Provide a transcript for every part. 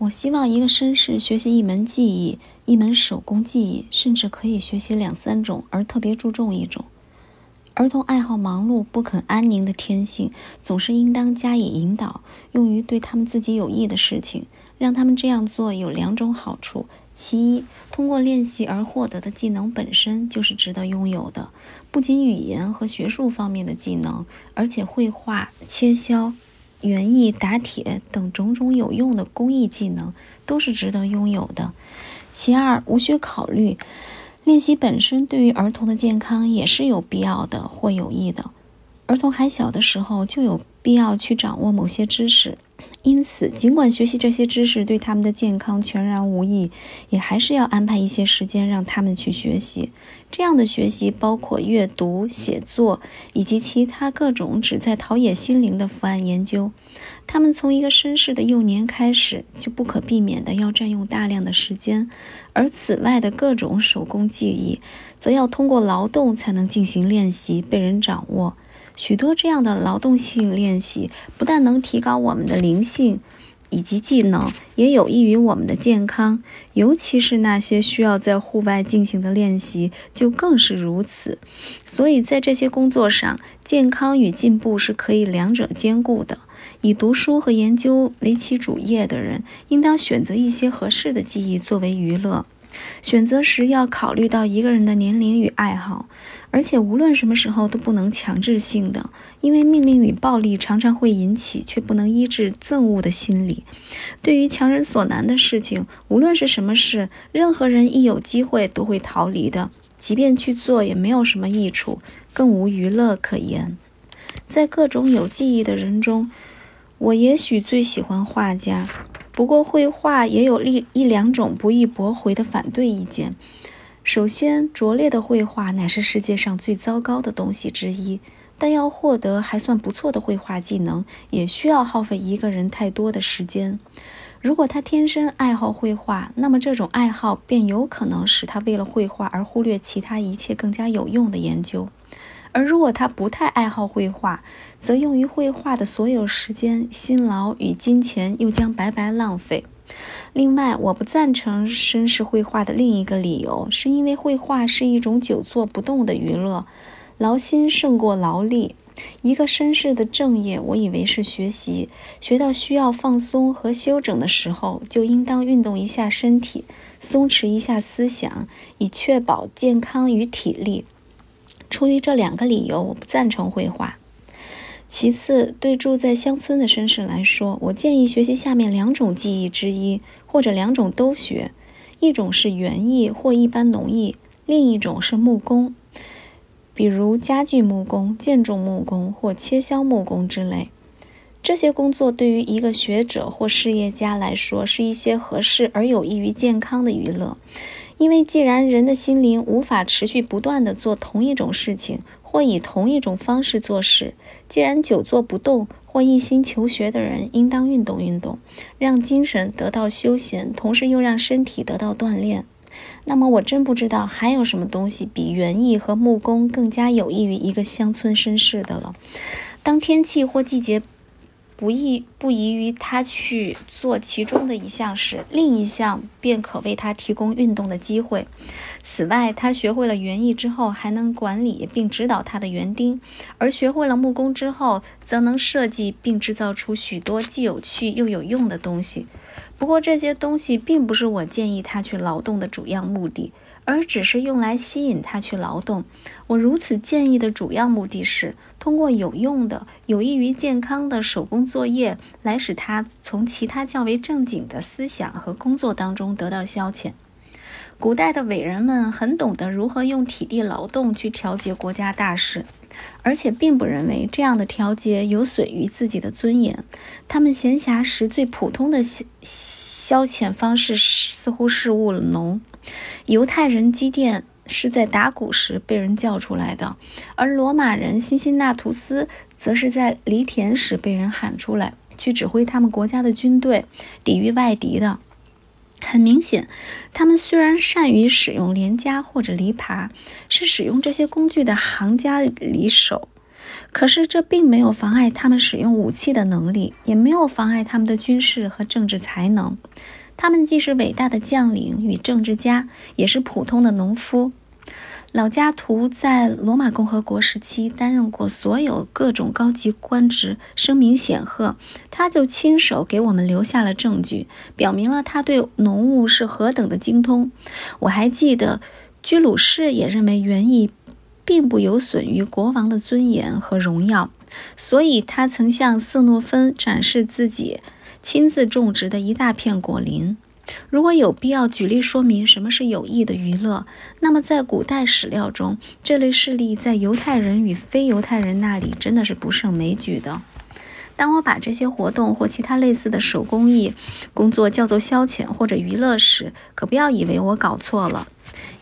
我希望一个绅士学习一门技艺，一门手工技艺，甚至可以学习两三种，而特别注重一种。儿童爱好忙碌、不肯安宁的天性，总是应当加以引导，用于对他们自己有益的事情。让他们这样做有两种好处：其一，通过练习而获得的技能本身就是值得拥有的，不仅语言和学术方面的技能，而且绘画、切削、园艺、打铁等种种有用的工艺技能都是值得拥有的。其二，无需考虑。练习本身对于儿童的健康也是有必要的或有益的。儿童还小的时候就有必要去掌握某些知识。因此，尽管学习这些知识对他们的健康全然无益，也还是要安排一些时间让他们去学习。这样的学习包括阅读、写作以及其他各种旨在陶冶心灵的伏案研究。他们从一个绅士的幼年开始，就不可避免地要占用大量的时间，而此外的各种手工技艺，则要通过劳动才能进行练习，被人掌握。许多这样的劳动性练习，不但能提高我们的灵性以及技能，也有益于我们的健康。尤其是那些需要在户外进行的练习，就更是如此。所以在这些工作上，健康与进步是可以两者兼顾的。以读书和研究为其主业的人，应当选择一些合适的技艺作为娱乐。选择时要考虑到一个人的年龄与爱好。而且无论什么时候都不能强制性的，因为命令与暴力常常会引起却不能医治憎恶的心理。对于强人所难的事情，无论是什么事，任何人一有机会都会逃离的，即便去做也没有什么益处，更无娱乐可言。在各种有记忆的人中，我也许最喜欢画家。不过绘画也有一一两种不易驳回的反对意见。首先，拙劣的绘画乃是世界上最糟糕的东西之一。但要获得还算不错的绘画技能，也需要耗费一个人太多的时间。如果他天生爱好绘画，那么这种爱好便有可能使他为了绘画而忽略其他一切更加有用的研究。而如果他不太爱好绘画，则用于绘画的所有时间、辛劳与金钱又将白白浪费。另外，我不赞成绅士绘画的另一个理由，是因为绘画是一种久坐不动的娱乐，劳心胜过劳力。一个绅士的正业，我以为是学习，学到需要放松和休整的时候，就应当运动一下身体，松弛一下思想，以确保健康与体力。出于这两个理由，我不赞成绘画。其次，对住在乡村的绅士来说，我建议学习下面两种技艺之一，或者两种都学：一种是园艺或一般农艺，另一种是木工，比如家具木工、建筑木工或切削木工之类。这些工作对于一个学者或事业家来说，是一些合适而有益于健康的娱乐，因为既然人的心灵无法持续不断地做同一种事情。或以同一种方式做事。既然久坐不动，或一心求学的人应当运动运动，让精神得到休闲，同时又让身体得到锻炼。那么，我真不知道还有什么东西比园艺和木工更加有益于一个乡村绅士的了。当天气或季节。不宜不宜于他去做其中的一项时，另一项便可为他提供运动的机会。此外，他学会了园艺之后，还能管理并指导他的园丁；而学会了木工之后，则能设计并制造出许多既有趣又有用的东西。不过，这些东西并不是我建议他去劳动的主要目的。而只是用来吸引他去劳动。我如此建议的主要目的是，通过有用的、有益于健康的手工作业，来使他从其他较为正经的思想和工作当中得到消遣。古代的伟人们很懂得如何用体力劳动去调节国家大事，而且并不认为这样的调节有损于自己的尊严。他们闲暇时最普通的消消遣方式似乎是务农。犹太人基甸是在打鼓时被人叫出来的，而罗马人辛辛那图斯则是在犁田时被人喊出来，去指挥他们国家的军队抵御外敌的。很明显，他们虽然善于使用镰夹或者犁耙，是使用这些工具的行家里手，可是这并没有妨碍他们使用武器的能力，也没有妨碍他们的军事和政治才能。他们既是伟大的将领与政治家，也是普通的农夫。老加图在罗马共和国时期担任过所有各种高级官职，声名显赫。他就亲手给我们留下了证据，表明了他对农务是何等的精通。我还记得，居鲁士也认为园艺。并不有损于国王的尊严和荣耀，所以他曾向色诺芬展示自己亲自种植的一大片果林。如果有必要举例说明什么是有益的娱乐，那么在古代史料中，这类事例在犹太人与非犹太人那里真的是不胜枚举的。当我把这些活动或其他类似的手工艺工作叫做消遣或者娱乐时，可不要以为我搞错了，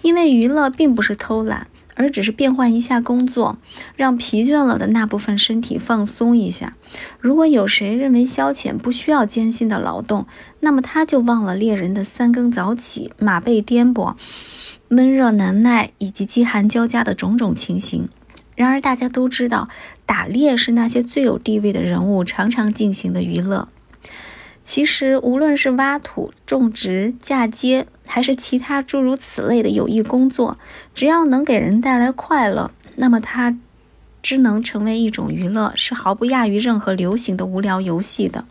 因为娱乐并不是偷懒。而只是变换一下工作，让疲倦了的那部分身体放松一下。如果有谁认为消遣不需要艰辛的劳动，那么他就忘了猎人的三更早起、马背颠簸、闷热难耐以及饥寒交加的种种情形。然而，大家都知道，打猎是那些最有地位的人物常常进行的娱乐。其实，无论是挖土、种植、嫁接，还是其他诸如此类的有益工作，只要能给人带来快乐，那么它只能成为一种娱乐，是毫不亚于任何流行的无聊游戏的。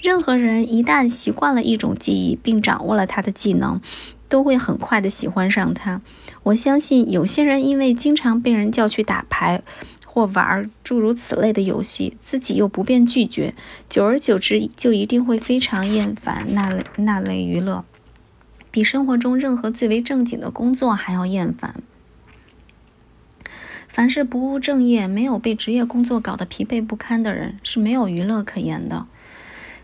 任何人一旦习惯了一种技艺，并掌握了他的技能，都会很快的喜欢上它。我相信，有些人因为经常被人叫去打牌。或玩诸如此类的游戏，自己又不便拒绝，久而久之就一定会非常厌烦那类那类娱乐，比生活中任何最为正经的工作还要厌烦。凡是不务正业、没有被职业工作搞得疲惫不堪的人，是没有娱乐可言的。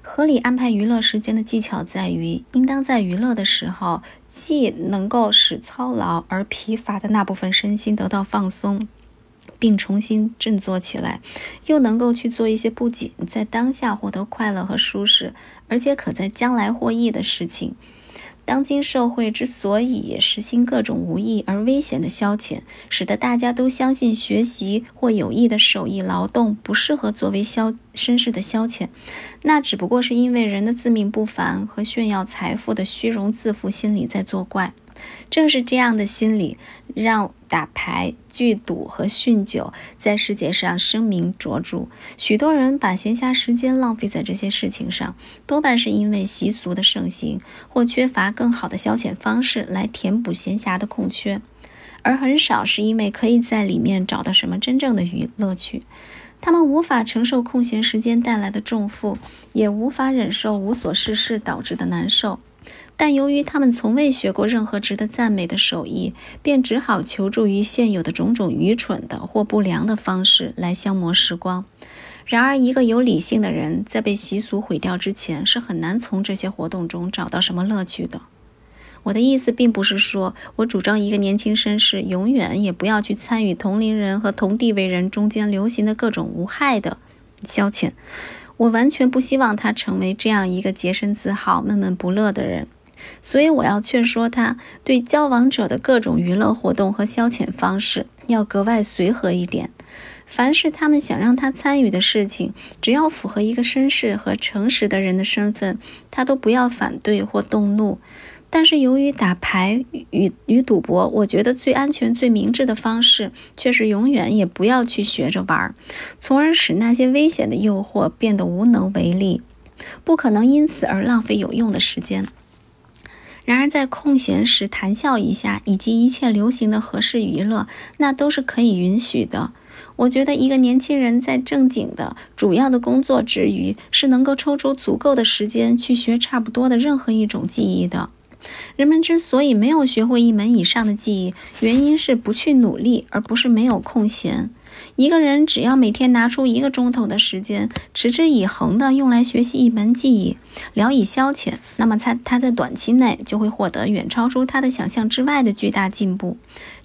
合理安排娱乐时间的技巧在于，应当在娱乐的时候，既能够使操劳而疲乏的那部分身心得到放松。并重新振作起来，又能够去做一些不仅在当下获得快乐和舒适，而且可在将来获益的事情。当今社会之所以实行各种无益而危险的消遣，使得大家都相信学习或有益的手艺劳动不适合作为消绅士的消遣，那只不过是因为人的自命不凡和炫耀财富的虚荣自负心理在作怪。正是这样的心理，让打牌、聚赌和酗酒在世界上声名卓著。许多人把闲暇时间浪费在这些事情上，多半是因为习俗的盛行，或缺乏更好的消遣方式来填补闲暇的空缺，而很少是因为可以在里面找到什么真正的娱乐趣。他们无法承受空闲时间带来的重负，也无法忍受无所事事导致的难受。但由于他们从未学过任何值得赞美的手艺，便只好求助于现有的种种愚蠢的或不良的方式来消磨时光。然而，一个有理性的人在被习俗毁掉之前，是很难从这些活动中找到什么乐趣的。我的意思并不是说我主张一个年轻绅士永远也不要去参与同龄人和同地位人中间流行的各种无害的消遣。我完全不希望他成为这样一个洁身自好、闷闷不乐的人。所以我要劝说他，对交往者的各种娱乐活动和消遣方式要格外随和一点。凡是他们想让他参与的事情，只要符合一个绅士和诚实的人的身份，他都不要反对或动怒。但是由于打牌与与赌博，我觉得最安全、最明智的方式，却是永远也不要去学着玩，从而使那些危险的诱惑变得无能为力，不可能因此而浪费有用的时间。然而，在空闲时谈笑一下，以及一切流行的合适娱乐，那都是可以允许的。我觉得一个年轻人在正经的主要的工作之余，是能够抽出足够的时间去学差不多的任何一种技艺的。人们之所以没有学会一门以上的技艺，原因是不去努力，而不是没有空闲。一个人只要每天拿出一个钟头的时间，持之以恒地用来学习一门技艺，聊以消遣，那么他他在短期内就会获得远超出他的想象之外的巨大进步。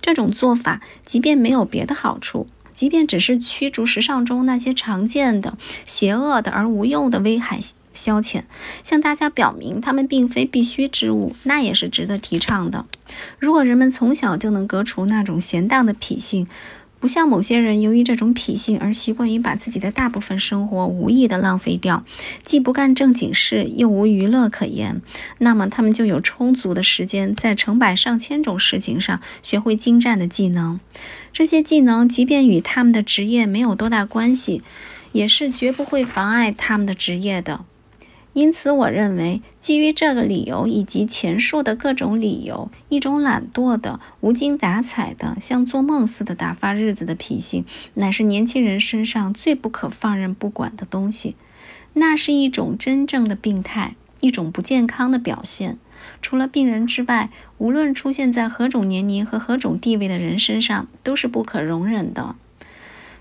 这种做法，即便没有别的好处，即便只是驱逐时尚中那些常见的、邪恶的而无用的危害消遣，向大家表明他们并非必须之物，那也是值得提倡的。如果人们从小就能革除那种闲荡的脾性，不像某些人由于这种脾性而习惯于把自己的大部分生活无意的浪费掉，既不干正经事，又无娱乐可言，那么他们就有充足的时间在成百上千种事情上学会精湛的技能。这些技能即便与他们的职业没有多大关系，也是绝不会妨碍他们的职业的。因此，我认为，基于这个理由以及前述的各种理由，一种懒惰的、无精打采的、像做梦似的打发日子的脾性，乃是年轻人身上最不可放任不管的东西。那是一种真正的病态，一种不健康的表现。除了病人之外，无论出现在何种年龄和何种地位的人身上，都是不可容忍的。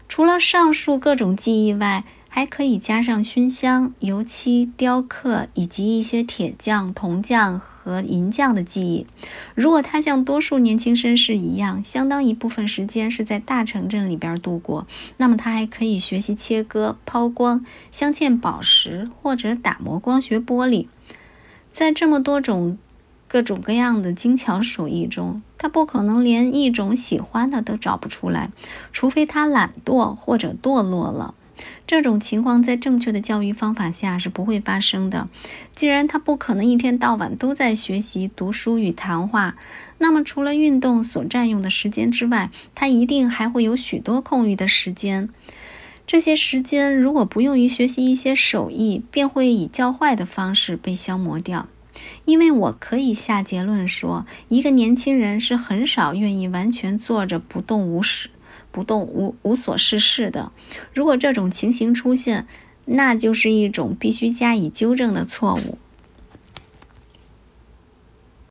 除了上述各种记忆外，还可以加上熏香、油漆、雕刻以及一些铁匠、铜匠和银匠的技艺。如果他像多数年轻绅士一样，相当一部分时间是在大城镇里边度过，那么他还可以学习切割、抛光、镶嵌宝石或者打磨光学玻璃。在这么多种各种各样的精巧手艺中，他不可能连一种喜欢的都找不出来，除非他懒惰或者堕落了。这种情况在正确的教育方法下是不会发生的。既然他不可能一天到晚都在学习、读书与谈话，那么除了运动所占用的时间之外，他一定还会有许多空余的时间。这些时间如果不用于学习一些手艺，便会以较坏的方式被消磨掉。因为我可以下结论说，一个年轻人是很少愿意完全坐着不动无事。不动无无所事事的，如果这种情形出现，那就是一种必须加以纠正的错误。